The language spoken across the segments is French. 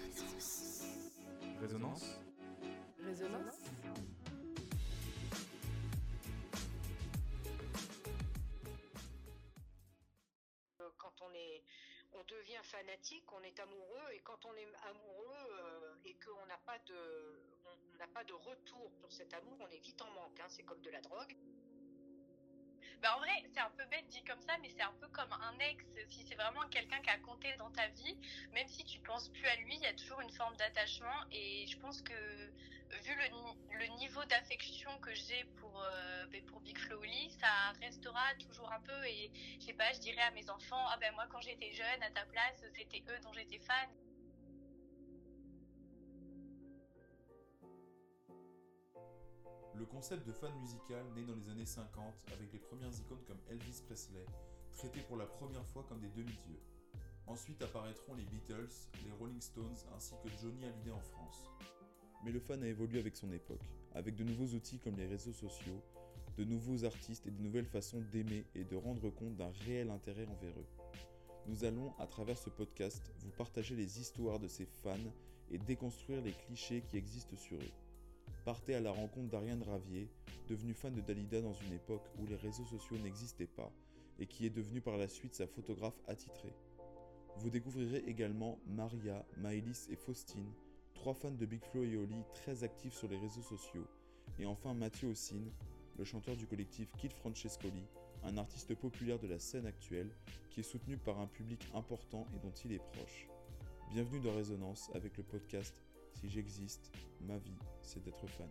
Résonance. Résonance Résonance Quand on est, on devient fanatique, on est amoureux, et quand on est amoureux euh, et qu'on n'a pas de, on n'a pas de retour sur cet amour, on est vite en manque. hein, c'est comme de la drogue. Bah en vrai, c'est un peu bête dit comme ça, mais c'est un peu comme un ex. Si c'est vraiment quelqu'un qui a compté dans ta vie, même si tu penses plus à lui, il y a toujours une forme d'attachement. Et je pense que vu le, le niveau d'affection que j'ai pour, euh, ben, pour Big Flo Oli, ça restera toujours un peu. Et je sais pas, je dirais à mes enfants, ah ben moi quand j'étais jeune, à ta place, c'était eux dont j'étais fan. Le concept de fan musical naît dans les années 50 avec les premières icônes comme Elvis Presley, traités pour la première fois comme des demi-dieux. Ensuite apparaîtront les Beatles, les Rolling Stones ainsi que Johnny Hallyday en France. Mais le fan a évolué avec son époque, avec de nouveaux outils comme les réseaux sociaux, de nouveaux artistes et de nouvelles façons d'aimer et de rendre compte d'un réel intérêt envers eux. Nous allons, à travers ce podcast, vous partager les histoires de ces fans et déconstruire les clichés qui existent sur eux. Partez à la rencontre d'Ariane Ravier, devenue fan de Dalida dans une époque où les réseaux sociaux n'existaient pas et qui est devenue par la suite sa photographe attitrée. Vous découvrirez également Maria, Maëlys et Faustine, trois fans de Big Flo et Oli très actifs sur les réseaux sociaux, et enfin Mathieu Ossine, le chanteur du collectif Kid Francescoli, un artiste populaire de la scène actuelle qui est soutenu par un public important et dont il est proche. Bienvenue dans Résonance avec le podcast Si j'existe, ma vie, c'est d'être fan.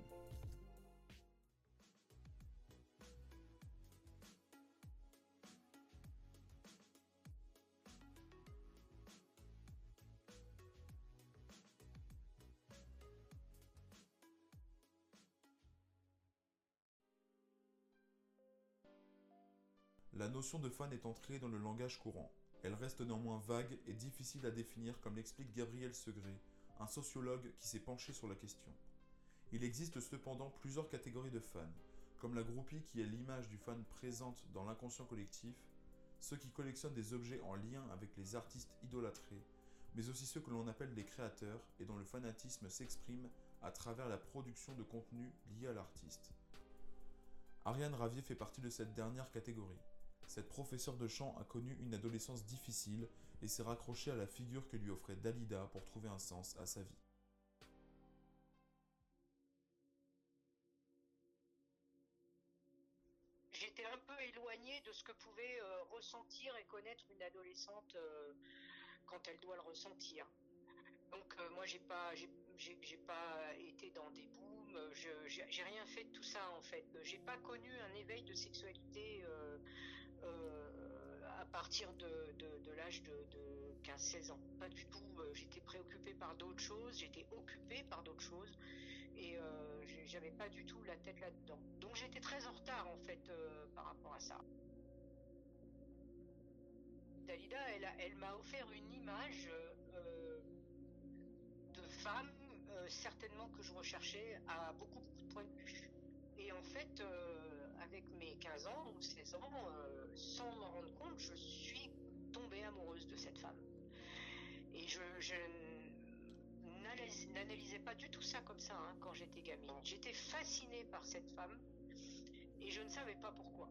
La notion de fan est entrée dans le langage courant. Elle reste néanmoins vague et difficile à définir comme l'explique Gabriel Segré, un sociologue qui s'est penché sur la question. Il existe cependant plusieurs catégories de fans, comme la groupie qui est l'image du fan présente dans l'inconscient collectif, ceux qui collectionnent des objets en lien avec les artistes idolâtrés, mais aussi ceux que l'on appelle les créateurs et dont le fanatisme s'exprime à travers la production de contenu lié à l'artiste. Ariane Ravier fait partie de cette dernière catégorie. Cette professeure de chant a connu une adolescence difficile et s'est raccrochée à la figure que lui offrait Dalida pour trouver un sens à sa vie. Ressentir et connaître une adolescente euh, quand elle doit le ressentir. Donc euh, moi j'ai pas j'ai pas été dans des booms, j'ai rien fait de tout ça en fait. J'ai pas connu un éveil de sexualité euh, à partir de, de, l'âge de, de 15-16 ans. Pas du tout. J'étais préoccupée par d'autres choses, j'étais occupée par d'autres choses et j'avais pas du tout la tête là-dedans. Donc j'étais très en retard en fait par rapport à ça. Dalida, elle, m'a offert une image euh, de femme, euh, certainement que je recherchais à beaucoup, beaucoup de points de vue. Et en fait, euh, avec mes 15 ans ou 16 ans, sans m'en rendre compte, je suis tombée amoureuse de cette femme. Et je, n'analysais pas du tout ça comme ça hein, quand j'étais gamine. J'étais fascinée par cette femme et je ne savais pas pourquoi.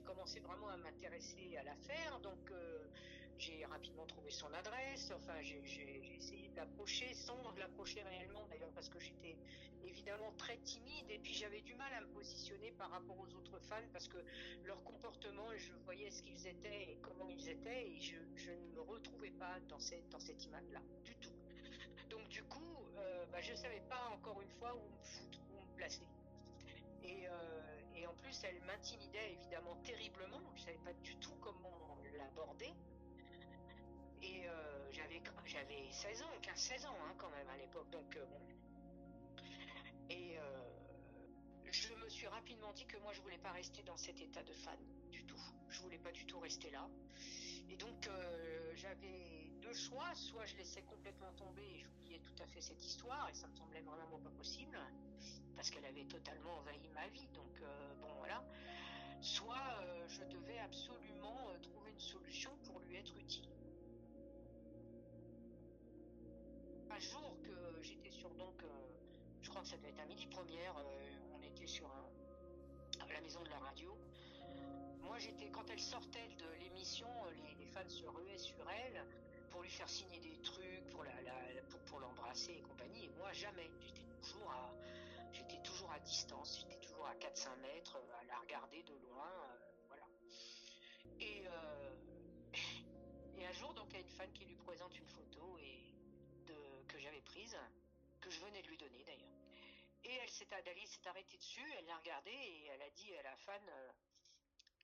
J'ai commencé vraiment à m'intéresser à l'affaire, donc euh, j'ai rapidement trouvé son adresse. Enfin, j'ai j'ai- j'ai essayé de l'approcher sans l'approcher réellement, d'ailleurs, parce que j'étais évidemment très timide et puis j'avais du mal à me positionner par rapport aux autres fans parce que leur comportement, je voyais ce qu'ils étaient et comment ils étaient et je, je ne me retrouvais pas dans cette, dans cette image-là, du tout. Donc, du coup, euh, bah, je ne savais pas encore une fois où me foutre, où me placer. Elle m'intimidait évidemment terriblement. Je savais pas du tout comment l'aborder. Et euh, j'avais j'avais 16 ans, 15-16 ans hein, quand même à l'époque. Donc euh. Et euh, je me suis rapidement dit que moi je voulais pas rester dans cet état de fan du tout. Je voulais pas du tout rester là. Et donc j'avais choix. Soit je laissais complètement tomber et j'oubliais tout à fait cette histoire, et ça me semblait vraiment pas possible, parce qu'elle avait totalement envahi ma vie. Donc, euh, bon, voilà. Soit euh, je devais absolument euh, trouver une solution pour lui être utile. Un jour que j'étais sur, donc, je crois que ça devait être à midi première, on était sur la maison de la radio. Moi, j'étais quand elle sortait de l'émission, les, fans se ruaient sur elle pour lui faire signer des trucs, pour l'embrasser et compagnie. Et moi, jamais. J'étais toujours à, distance. J'étais toujours à 4-5 mètres, à la regarder de loin, voilà. Et et un jour, donc, il y a une fan qui lui présente une photo et de, que j'avais prise, que je venais de lui donner d'ailleurs. Et elle s'est, s'est arrêtée dessus, elle l'a regardée et elle a dit à la fan euh,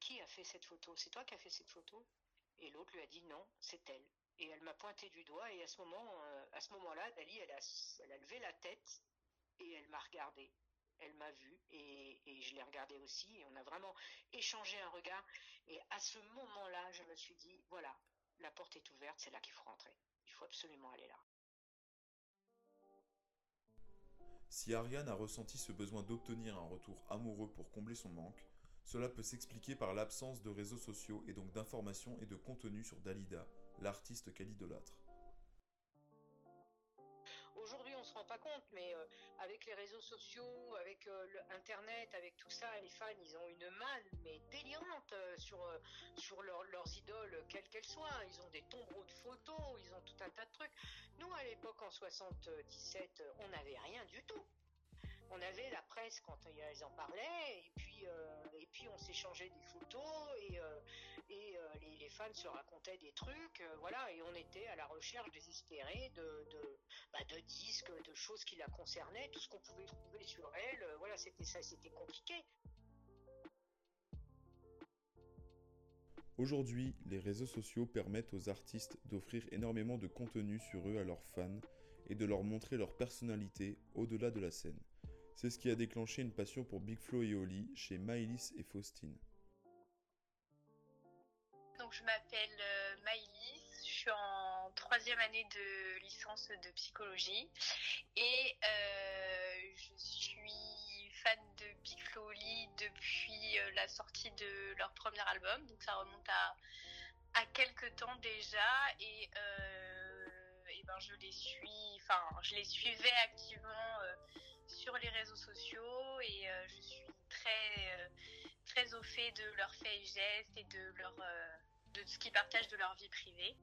Qui a fait cette photo? C'est toi qui as fait cette photo? Et l'autre lui a dit Non, c'est elle. Et elle m'a pointé du doigt et à ce moment, euh, à ce moment-là, Dali, elle a, levé la tête et elle m'a regardé. Elle m'a vu et, je l'ai regardé aussi et on a vraiment échangé un regard. Et à ce moment-là, je me suis dit Voilà, la porte est ouverte, c'est là qu'il faut rentrer. Il faut absolument aller là. Si Ariane a ressenti ce besoin d'obtenir un retour amoureux pour combler son manque, cela peut s'expliquer par l'absence de réseaux sociaux et donc d'informations et de contenu sur Dalida, l'artiste qu'elle idolâtre se rend pas compte, mais euh, avec les réseaux sociaux, avec euh, Internet, avec tout ça, les fans, ils ont une manne, mais délirante euh, sur, sur leurs idoles, quelles qu'elles soient. Ils ont des tombereaux de photos, ils ont tout un tas de trucs. Nous, à l'époque, en 77, on n'avait rien du tout on avait la presse quand ils en parlaient, et puis, euh, et puis on s'échangeait des photos, et, euh, et euh, les, fans se racontaient des trucs, voilà, et on était à la recherche désespérée de, bah, de disques, de choses qui la concernaient, tout ce qu'on pouvait trouver sur elle, voilà, c'était ça, c'était compliqué. Aujourd'hui, les réseaux sociaux permettent aux artistes d'offrir énormément de contenu sur eux à leurs fans et de leur montrer leur personnalité au-delà de la scène. C'est ce qui a déclenché une passion pour Big Flo et Oli chez Maïlis et Faustine. Je m'appelle euh, Maïlis, je suis en troisième année de licence de psychologie. Et euh, je suis fan de Big Flo Oli depuis euh, la sortie de leur premier album, donc ça remonte à, à quelques temps déjà. Et, et ben je les suis, enfin je les suivais activement sur les réseaux sociaux. Et je suis très, très au fait de leurs faits et gestes et de, leur, euh, de ce qu'ils partagent de leur vie privée.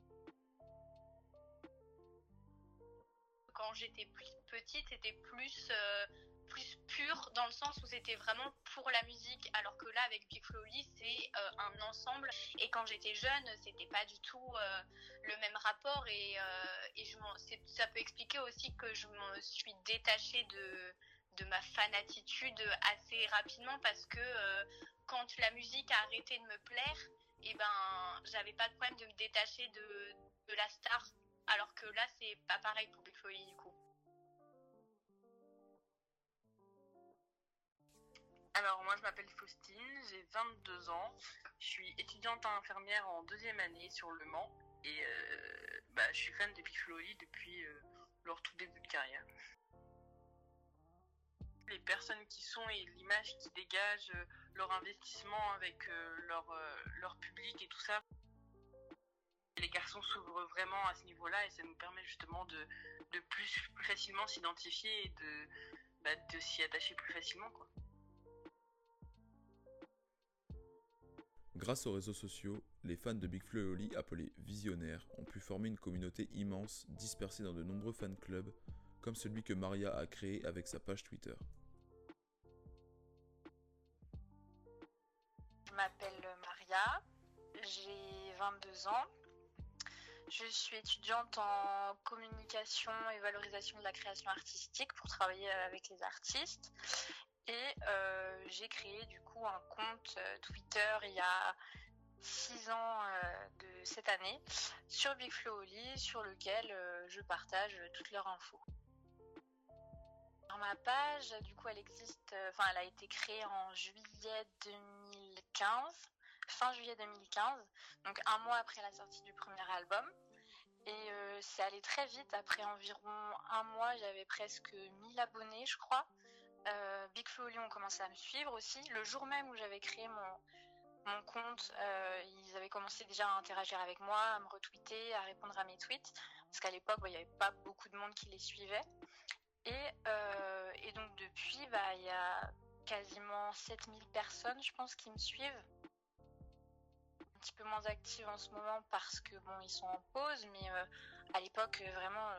Quand j'étais plus petite, c'était plus plus pur dans le sens où c'était vraiment pour la musique alors que là avec Big Flo c'est euh, un ensemble et quand j'étais jeune c'était pas du tout euh, le même rapport et, euh, et je ça peut expliquer aussi que je me suis détachée de de ma fanatitude assez rapidement parce que quand la musique a arrêté de me plaire et eh ben j'avais pas de problème de me détacher de, de la star alors que là c'est pas pareil pour Big Flo du coup. Alors moi je m'appelle Faustine, j'ai 22 ans, je suis étudiante infirmière en deuxième année sur Le Mans. Et euh, bah, je suis fan de Big depuis euh, leur tout début de carrière. Les personnes qui sont et l'image qui dégagent, euh, leur investissement avec leur, leur public et tout ça. Les garçons s'ouvrent vraiment à ce niveau-là et ça nous permet justement de, de plus, facilement s'identifier et de, bah, de s'y attacher plus facilement. Quoi. Grâce aux réseaux sociaux, les fans de Big Flo et Oli, appelés visionnaires, ont pu former une communauté immense dispersée dans de nombreux fan clubs, comme celui que Maria a créé avec sa page Twitter. Je m'appelle Maria, j'ai 22 ans. Je suis étudiante en communication et valorisation de la création artistique pour travailler avec les artistes. Et euh, j'ai créé du coup un compte euh, Twitter il y a six ans euh, de cette année sur Big Flow Oli sur lequel je partage toutes leurs infos. Ma page, du coup, elle existe, enfin, elle a été créée en juillet 2015, fin juillet 2015, donc un mois après la sortie du premier album. Et c'est allé très vite. Après environ un mois, j'avais presque 1000 abonnés, je crois. Euh, Big Flo Lyon commencé à me suivre aussi. Le jour même où j'avais créé mon, mon compte, euh, ils avaient commencé déjà à interagir avec moi, à me retweeter, à répondre à mes tweets, parce qu'à l'époque, bah, il n'y avait pas beaucoup de monde qui les suivait. Et, euh, et donc depuis, bah, il y a quasiment 7000 personnes, je pense, qui me suivent. Un petit peu moins actives en ce moment parce que bon, ils sont en pause, mais euh, à l'époque, vraiment,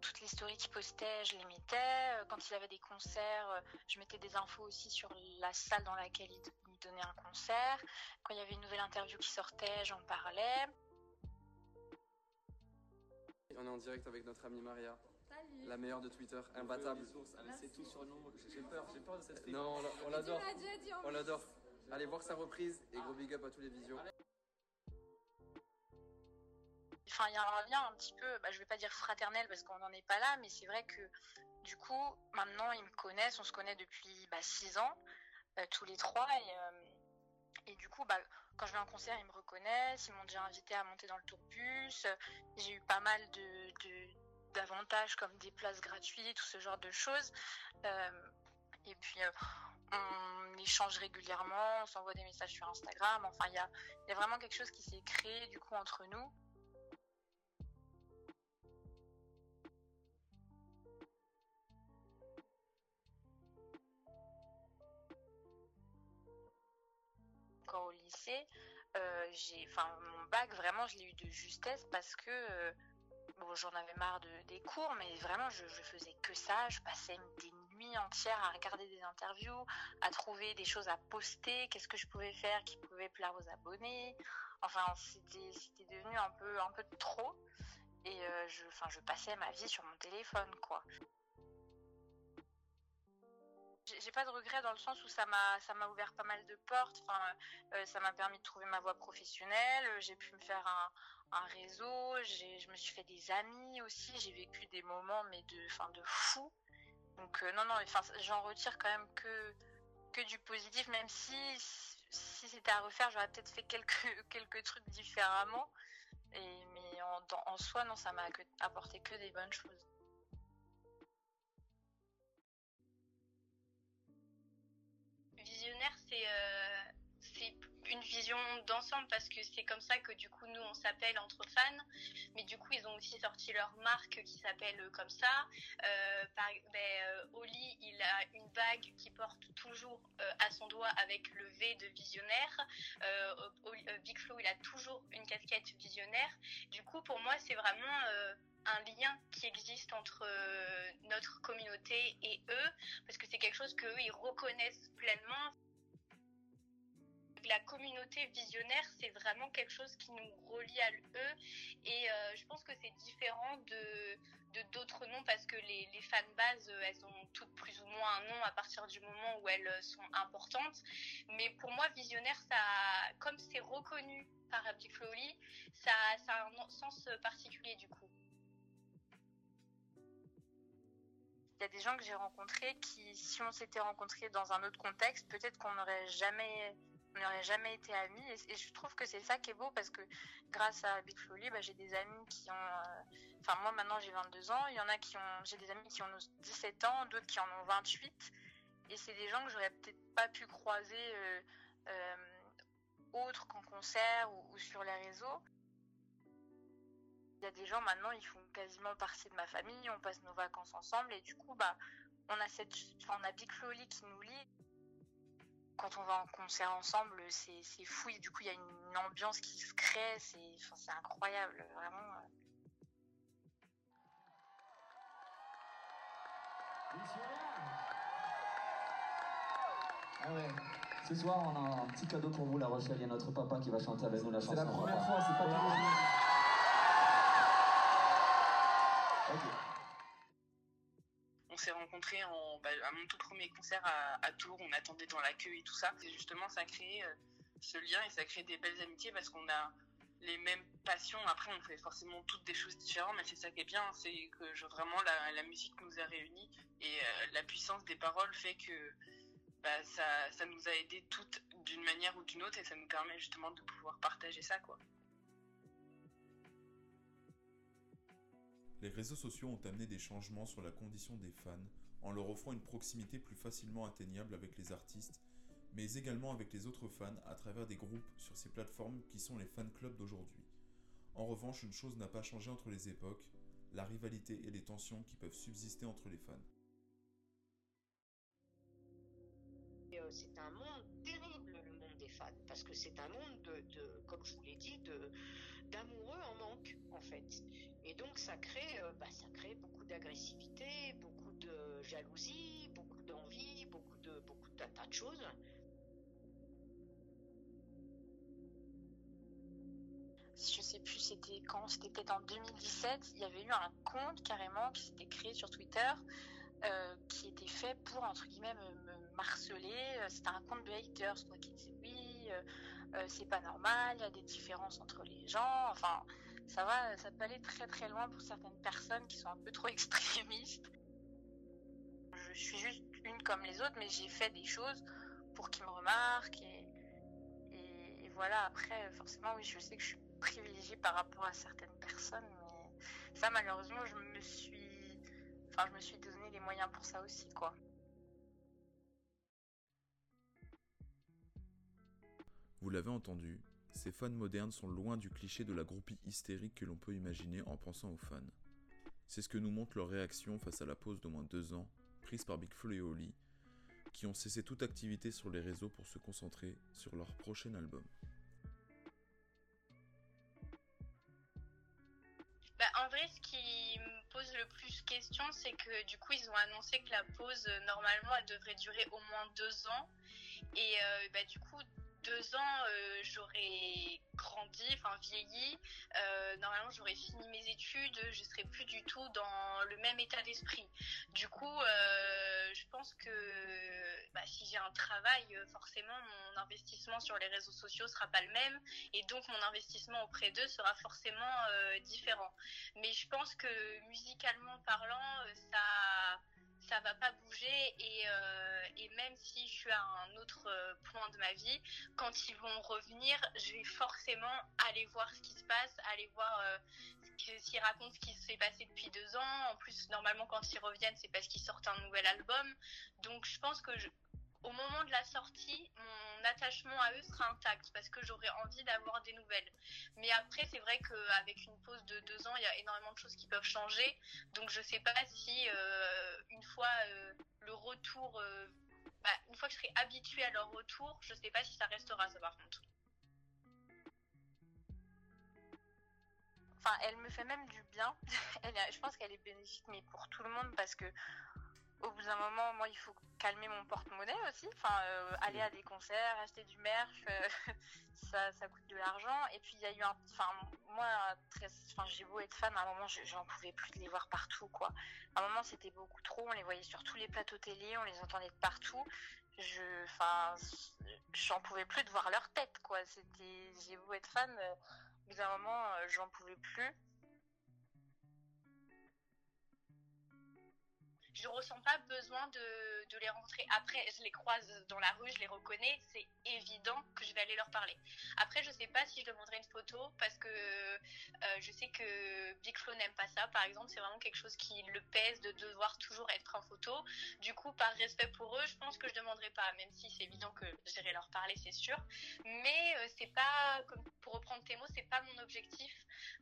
toutes les stories qu'ils postaient, je les mettais. Quand il avait des concerts, je mettais des infos aussi sur la salle dans laquelle il, donner un concert. Quand il y avait une nouvelle interview qui sortait, j'en parlais. On est en direct avec notre amie Maria. La meilleure de Twitter, imbattable. C'est tout sur nous. J'ai peur, j'ai peur de cette fille. Non, on l'adore. On l'adore. Allez voir sa reprise et gros big up à tous les visios. Enfin, il y a un lien un petit peu, bah, je vais pas dire fraternel parce qu'on n'en est pas là, mais c'est vrai que du coup, maintenant, ils me connaissent, on se connaît depuis 6 bah, ans. Euh, tous les trois. Et, euh, et du coup, bah, quand je vais en concert, ils me reconnaissent. Ils m'ont déjà invité à monter dans le tourbus. J'ai eu pas mal de, d'avantages comme des places gratuites, tout ce genre de choses. Euh, et puis, on échange régulièrement, on s'envoie des messages sur Instagram. Enfin, il y a, vraiment quelque chose qui s'est créé du coup entre nous. au lycée, euh, j'ai, enfin, mon bac, vraiment, je l'ai eu de justesse parce que euh, j'en avais marre de, des cours, mais vraiment, je, faisais que ça. Je passais des nuits entières à regarder des interviews, à trouver des choses à poster, qu'est-ce que je pouvais faire qui pouvait plaire aux abonnés? Enfin, c'était, devenu un peu, un peu trop. Et euh, je, enfin, je passais ma vie sur mon téléphone, quoi j'ai pas de regrets dans le sens où ça m'a ça m'a ouvert pas mal de portes. Enfin, euh, ça m'a permis de trouver ma voie professionnelle. J'ai pu me faire un, un réseau. Je me suis fait des amis aussi. J'ai vécu des moments mais de enfin de fou. Donc euh, non non. Enfin, j'en retire quand même que que du positif. Même si si c'était à refaire, j'aurais peut-être fait quelques quelques trucs différemment. Et mais en, en soi non, ça m'a apporté que des bonnes choses. Visionnaire, euh, c'est une vision d'ensemble parce que c'est comme ça que du coup nous on s'appelle entre fans. Mais du coup ils ont aussi sorti leur marque qui s'appelle euh, comme ça. Euh, ben, euh, Oli il a une bague qui porte toujours à son doigt avec le V de visionnaire. Euh, Big Flo il a toujours une casquette visionnaire. Du coup pour moi c'est vraiment un lien qui existe entre euh, notre communauté et eux, parce que c'est quelque chose qu'eux, ils reconnaissent pleinement. La communauté visionnaire, c'est vraiment quelque chose qui nous relie à eux, et euh, je pense que c'est différent de d'autres noms parce que les, les fan bases elles ont toutes plus ou moins un nom à partir du moment où elles sont importantes. Mais pour moi visionnaire ça comme c'est reconnu par Flowly ça, ça a un sens particulier du coup y a des gens que j'ai rencontrés qui, si on s'était rencontrés dans un autre contexte, peut-être qu'on n'aurait jamais, n'aurait jamais été amis. Et, je trouve que c'est ça qui est beau parce que grâce à Big Flowly, bah, j'ai des amis qui ont, euh, enfin moi maintenant j'ai 22 ans, il y en a qui ont, j'ai des amis qui ont 17 ans, d'autres qui en ont 28. Et c'est des gens que j'aurais peut-être pas pu croiser euh, euh, autres qu'en concert ou sur les réseaux. Il y a des gens maintenant, ils font quasiment partie de ma famille, on passe nos vacances ensemble et du coup, bah, on a cette, enfin, on a Big Flowly qui nous lie. Quand on va en concert ensemble, c'est fou. Et du coup, il y a une ambiance qui se crée, c'est enfin, incroyable, vraiment. Ah ouais. Ce soir, on a un petit cadeau pour vous, La Rochelle. Il y a notre papa qui va chanter avec nous la chanson. C'est la première fois, c'est pas Okay. Bah, à mon tout premier concert à, Tours, on attendait dans la queue et tout ça. Et justement, ça a créé euh, ce lien et ça a créé des belles amitiés parce qu'on a les mêmes passions. Après, on fait forcément toutes des choses différentes, mais c'est ça qui est bien, c'est que vraiment la, la, musique nous a réunis et euh, la puissance des paroles fait que bah, ça, ça nous a aidés toutes d'une manière ou d'une autre et ça nous permet justement de pouvoir partager ça, quoi. Les réseaux sociaux ont amené des changements sur la condition des fans en leur offrant une proximité plus facilement atteignable avec les artistes, mais également avec les autres fans à travers des groupes sur ces plateformes qui sont les fan clubs d'aujourd'hui. En revanche, une chose n'a pas changé entre les époques, la rivalité et les tensions qui peuvent subsister entre les fans. Euh, parce que c'est un monde de, comme je vous l'ai dit, d'amoureux en manque, en fait. Et donc ça crée, euh, bah, ça crée beaucoup d'agressivité, beaucoup de jalousie, beaucoup d'envie, beaucoup de beaucoup de tas de choses. je sais plus c'était quand, c'était peut-être en 2017, il y avait eu un compte carrément qui s'était créé sur Twitter euh, qui était fait pour entre guillemets me, marceler. Euh, c'était un compte de haters quoi, qui disait oui, euh, c'est pas normal, il y a des différences entre les gens. Enfin, ça va, ça peut aller très très loin pour certaines personnes qui sont un peu trop extrémistes. Je suis juste une comme les autres, mais j'ai fait des choses pour qu'ils me remarquent et voilà. Après, forcément, oui, je sais que je suis privilégiée par rapport à certaines personnes, mais ça malheureusement je me suis, enfin je me suis donné les moyens pour ça aussi quoi. Vous l'avez entendu, ces fans modernes sont loin du cliché de la groupie hystérique que l'on peut imaginer en pensant aux fans. C'est ce que nous montre leur réaction face à la pause d'au moins deux ans, prise par Big Flo et Oli, qui ont cessé toute activité sur les réseaux pour se concentrer sur leur prochain album. Bah, en vrai, ce qui me pose le plus question, c'est que du coup, ils ont annoncé que la pause, euh, normalement, elle devrait durer au moins deux ans. Et euh, bah, du coup, deux ans, euh, j'aurais grandi, enfin vieilli. Euh, normalement, j'aurais fini mes études, je serais plus du tout dans le même état d'esprit. Du coup, euh, je pense que bah, si j'ai un travail, forcément, mon investissement sur les réseaux sociaux sera pas le même, et donc mon investissement auprès d'eux sera forcément différent. Mais je pense que musicalement parlant, ça ça va pas bouger et, euh, et, même si je suis à un autre euh, point de ma vie, quand ils vont revenir, je vais forcément aller voir ce qui se passe, aller voir euh, s'ils racontent ce qui s'est passé depuis deux ans. En plus, normalement, quand ils reviennent, c'est parce qu'ils sortent un nouvel album. Donc, je pense que je, au moment de la sortie, mon attachement à eux sera intact parce que j'aurai envie d'avoir des nouvelles. Mais après, c'est vrai qu'avec une pause de deux ans, il y a énormément de choses qui peuvent changer. Donc, je sais pas si euh, une fois euh, le retour, euh, bah, une fois que je serai habituée à leur retour, je sais pas si ça restera ça par contre. Enfin, elle me fait même du bien. je pense qu'elle est bénéfique, mais pour tout le monde parce que au bout d'un moment, moi, il faut calmer mon porte-monnaie aussi. Enfin, euh, aller à des concerts, acheter du merch, euh, ça, ça coûte de l'argent. Et puis, il y a eu un. Enfin, moi, enfin, j'ai beau être fan, à un moment, j'en pouvais plus de les voir partout, quoi. À un moment, c'était beaucoup trop. On les voyait sur tous les plateaux télé, on les entendait de partout. Je. Enfin, j'en pouvais plus de voir leur tête, quoi. C'était. J'ai beau être fan, euh, au bout d'un moment, j'en pouvais plus. Je ressens pas besoin de, les rentrer. Après, je les croise dans la rue, je les reconnais, c'est évident que je vais aller leur parler. Après, je sais pas si je demanderai une photo parce que euh, je sais que Big Flo n'aime pas ça. Par exemple, c'est vraiment quelque chose qui le pèse de devoir toujours être en photo. Du coup, par respect pour eux, je pense que je demanderai pas, même si c'est évident que j'irai leur parler, c'est sûr. Mais euh, c'est pas, pour reprendre tes mots, c'est pas mon objectif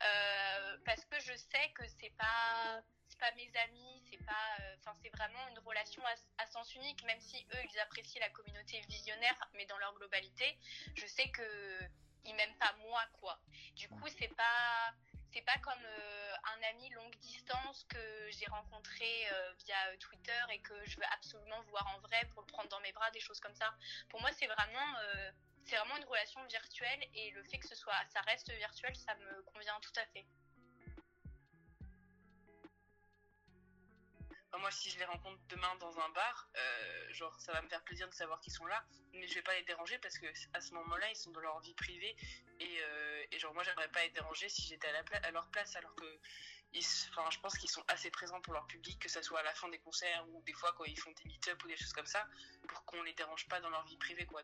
euh, parce que je sais que c'est pas pas mes amis, c'est pas, euh, enfin c'est vraiment une relation à, sens unique, même si eux ils apprécient la communauté visionnaire, mais dans leur globalité, je sais que ils m'aiment pas moi quoi. Du coup c'est pas c'est pas comme euh, un ami longue distance que j'ai rencontré euh, via Twitter et que je veux absolument voir en vrai pour le prendre dans mes bras, des choses comme ça. Pour moi, c'est vraiment, c'est vraiment une relation virtuelle et le fait que ce soit, ça reste virtuel, ça me convient tout à fait. Moi, si je les rencontre demain dans un bar, euh, genre, ça va me faire plaisir de savoir qu'ils sont là, mais je vais pas les déranger parce que à ce moment-là, ils sont dans leur vie privée et, euh, et genre, moi, j'aimerais pas être dérangée si j'étais à, leur place, alors que, enfin, je pense qu'ils sont assez présents pour leur public, que ça soit à la fin des concerts ou des fois quand ils font des meet-up ou des choses comme ça, pour qu'on les dérange pas dans leur vie privée, quoi.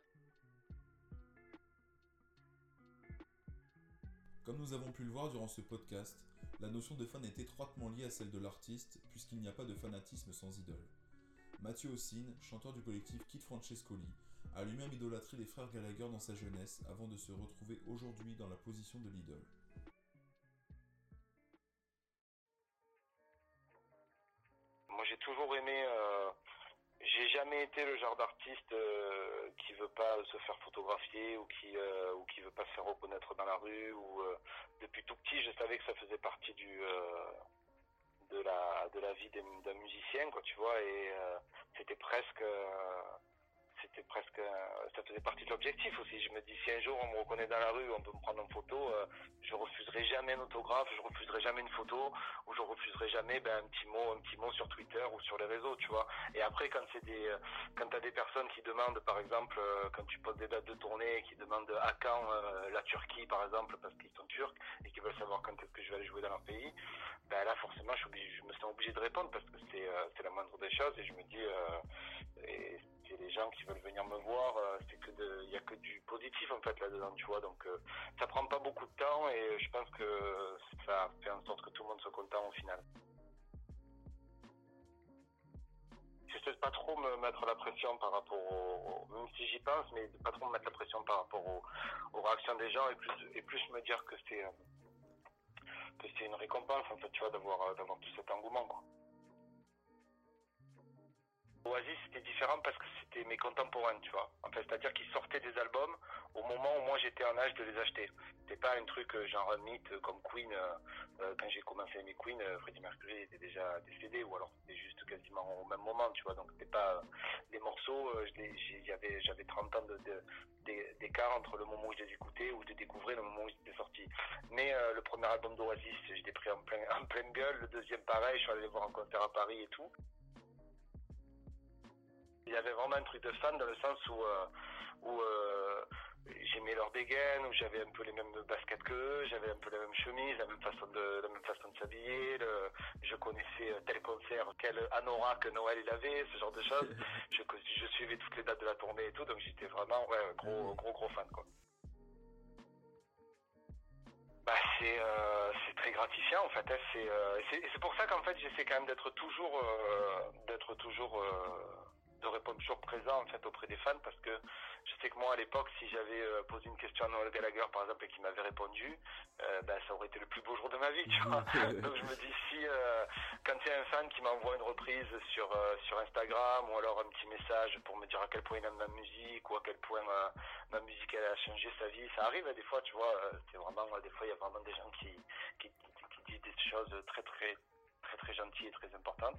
Comme nous avons pu le voir durant ce podcast, la notion de fan est étroitement liée à celle de l'artiste, puisqu'il n'y a pas de fanatisme sans idole. Mathieu Ossine, chanteur du collectif Kid Francescoli, a lui-même idolâtré les frères Gallagher dans sa jeunesse avant de se retrouver aujourd'hui dans la position de l'idole. Moi j'ai toujours aimé, euh, j'ai jamais été le genre d'artiste euh, qui veut pas se faire photographier ou qui euh, ou qui veut pas se faire reconnaître dans la rue ou depuis tout petit je savais que ça faisait partie du de la de la vie d'un musicien quoi tu vois et c'était presque c'était presque, ça faisait partie de l'objectif aussi. Je me dis, si un jour on me reconnaît dans la rue, on peut me prendre en photo, euh, je refuserai jamais un autographe, je refuserai jamais une photo, ou je refuserai jamais ben, un petit mot, un petit mot sur Twitter ou sur les réseaux, tu vois. Et après, quand c'est des, euh, quand t'as des personnes qui demandent, par exemple, euh, quand tu poses des dates de tournée, qui demandent à quand la Turquie, par exemple, parce qu'ils sont turcs et qui veulent savoir quand est-ce que je vais aller jouer dans leur pays, ben là, forcément, je, je me sens obligé de répondre parce que c'est, c'est la moindre des choses et je me dis, c'est les gens qui veulent venir me voir, euh, c'est il y a que du positif en fait là-dedans, tu vois. Donc euh, ça prend pas beaucoup de temps et je pense que ça fait en sorte que tout le monde soit content au final. Je sais pas trop me mettre la pression par rapport au, même si j'y pense, mais pas trop me mettre la pression par rapport aux réactions des gens et plus et plus me dire que c'est euh, une récompense en fait, tu vois, d'avoir d'avoir tout cet Oasis c'était différent parce que c'était mes contemporains, tu vois. En fait, c'est-à-dire qu'ils sortaient des albums au moment où moi j'étais en âge de les acheter. C'était pas un truc euh, genre un mythe euh, comme Queen. Euh, quand j'ai commencé à aimer Queen, Freddie Mercury était déjà décédé ou alors c'était juste quasiment au même moment, tu vois. Donc c'était pas les morceaux. j'avais j'avais 30 ans d'écart entre le moment où je les écoutais ou je les découvrais le moment où ils étaient sortis. Mais le premier album d'Oasis, je l'ai pris en, plein, pleine gueule. Le deuxième pareil, je suis allé voir en concert à Paris et tout. Il y avait vraiment un truc de fan dans le sens où, euh, où euh, j'aimais leur dégaine, où j'avais un peu les mêmes baskets qu'eux, j'avais un peu la même chemise, la même façon de, la même façon de s'habiller, je connaissais tel concert, quel anorak que Noël il avait, ce genre de choses. je, je suivais toutes les dates de la tournée et tout, donc j'étais vraiment ouais, gros, gros, gros fan, quoi. Bah c'est euh, c'est très gratifiant en fait. Hein. C'est euh, c'est pour ça qu'en fait j'essaie quand même d'être toujours euh, d'être toujours de répondre toujours présent en fait auprès des fans parce que je sais que moi à l'époque si j'avais euh, posé une question à Noël Gallagher par exemple et qu'il m'avait répondu euh, ben, ça aurait été le plus beau jour de ma vie tu vois. Donc je me dis si euh, quand il y a un fan qui m'envoie une reprise sur sur Instagram ou alors un petit message pour me dire à quel point il aime ma musique ou à quel point ma musique elle a changé sa vie ça arrive hein, des fois tu vois c'est vraiment des fois il y a vraiment des gens qui, qui, qui disent des choses très très très très gentilles et très importantes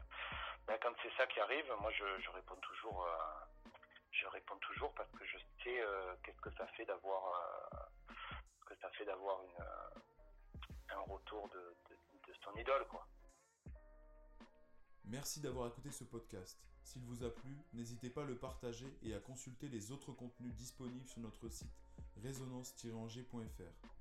ben, quand c'est ça qui arrive, moi je, réponds toujours, euh, je réponds toujours parce que je sais euh, qu'est-ce que ça fait d'avoir, euh, fait d'avoir un retour de son idole, quoi. Merci d'avoir écouté ce podcast. S'il vous a plu, n'hésitez pas à le partager et à consulter les autres contenus disponibles sur notre site résonance-angers.fr.